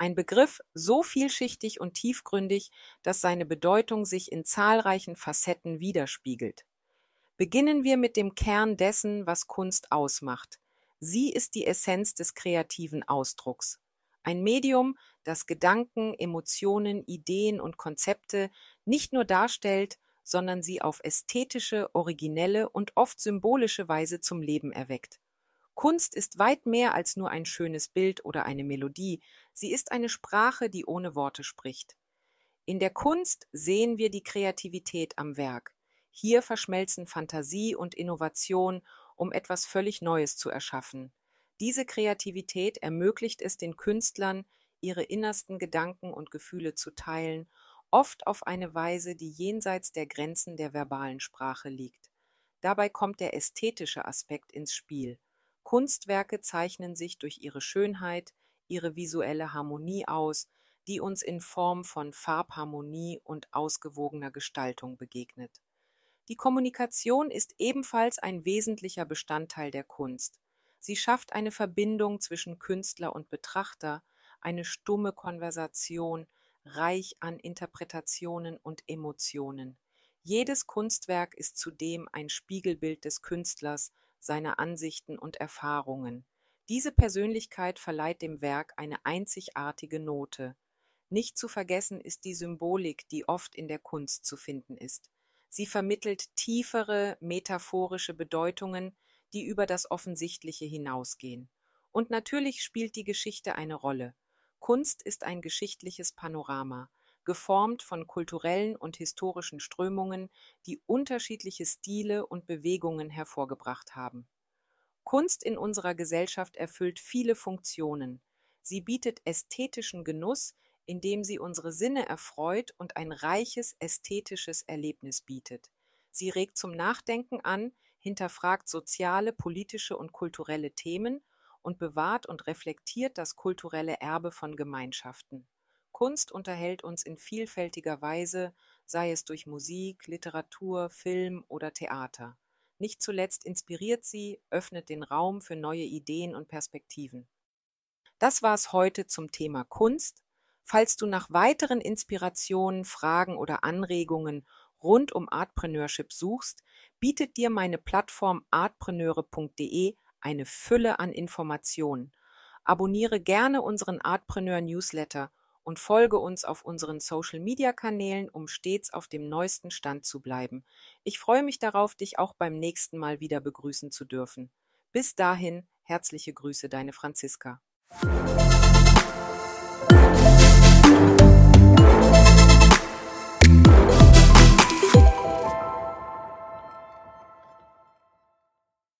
Ein Begriff so vielschichtig und tiefgründig, dass seine Bedeutung sich in zahlreichen Facetten widerspiegelt. Beginnen wir mit dem Kern dessen, was Kunst ausmacht. Sie ist die Essenz des kreativen Ausdrucks. Ein Medium, das Gedanken, Emotionen, Ideen und Konzepte nicht nur darstellt, sondern sie auf ästhetische, originelle und oft symbolische Weise zum Leben erweckt. Kunst ist weit mehr als nur ein schönes Bild oder eine Melodie, sie ist eine Sprache, die ohne Worte spricht. In der Kunst sehen wir die Kreativität am Werk. Hier verschmelzen Fantasie und Innovation, um etwas völlig Neues zu erschaffen. Diese Kreativität ermöglicht es den Künstlern, ihre innersten Gedanken und Gefühle zu teilen, oft auf eine Weise, die jenseits der Grenzen der verbalen Sprache liegt. Dabei kommt der ästhetische Aspekt ins Spiel. Kunstwerke zeichnen sich durch ihre Schönheit, ihre visuelle Harmonie aus, die uns in Form von Farbharmonie und ausgewogener Gestaltung begegnet. Die Kommunikation ist ebenfalls ein wesentlicher Bestandteil der Kunst. Sie schafft eine Verbindung zwischen Künstler und Betrachter, eine stumme Konversation, reich an Interpretationen und Emotionen. Jedes Kunstwerk ist zudem ein Spiegelbild des Künstlers, seiner Ansichten und Erfahrungen. Diese Persönlichkeit verleiht dem Werk eine einzigartige Note. Nicht zu vergessen ist die Symbolik, die oft in der Kunst zu finden ist. Sie vermittelt tiefere metaphorische Bedeutungen, die über das Offensichtliche hinausgehen. Und natürlich spielt die Geschichte eine Rolle. Kunst ist ein geschichtliches Panorama geformt von kulturellen und historischen Strömungen, die unterschiedliche Stile und Bewegungen hervorgebracht haben. Kunst in unserer Gesellschaft erfüllt viele Funktionen. Sie bietet ästhetischen Genuss, indem sie unsere Sinne erfreut und ein reiches ästhetisches Erlebnis bietet. Sie regt zum Nachdenken an, hinterfragt soziale, politische und kulturelle Themen und bewahrt und reflektiert das kulturelle Erbe von Gemeinschaften. Kunst unterhält uns in vielfältiger Weise, sei es durch Musik, Literatur, Film oder Theater. Nicht zuletzt inspiriert sie, öffnet den Raum für neue Ideen und Perspektiven. Das war es heute zum Thema Kunst. Falls du nach weiteren Inspirationen, Fragen oder Anregungen rund um Artpreneurship suchst, bietet dir meine Plattform artpreneure.de eine Fülle an Informationen. Abonniere gerne unseren Artpreneur Newsletter und folge uns auf unseren Social-Media-Kanälen, um stets auf dem neuesten Stand zu bleiben. Ich freue mich darauf, dich auch beim nächsten Mal wieder begrüßen zu dürfen. Bis dahin, herzliche Grüße, deine Franziska.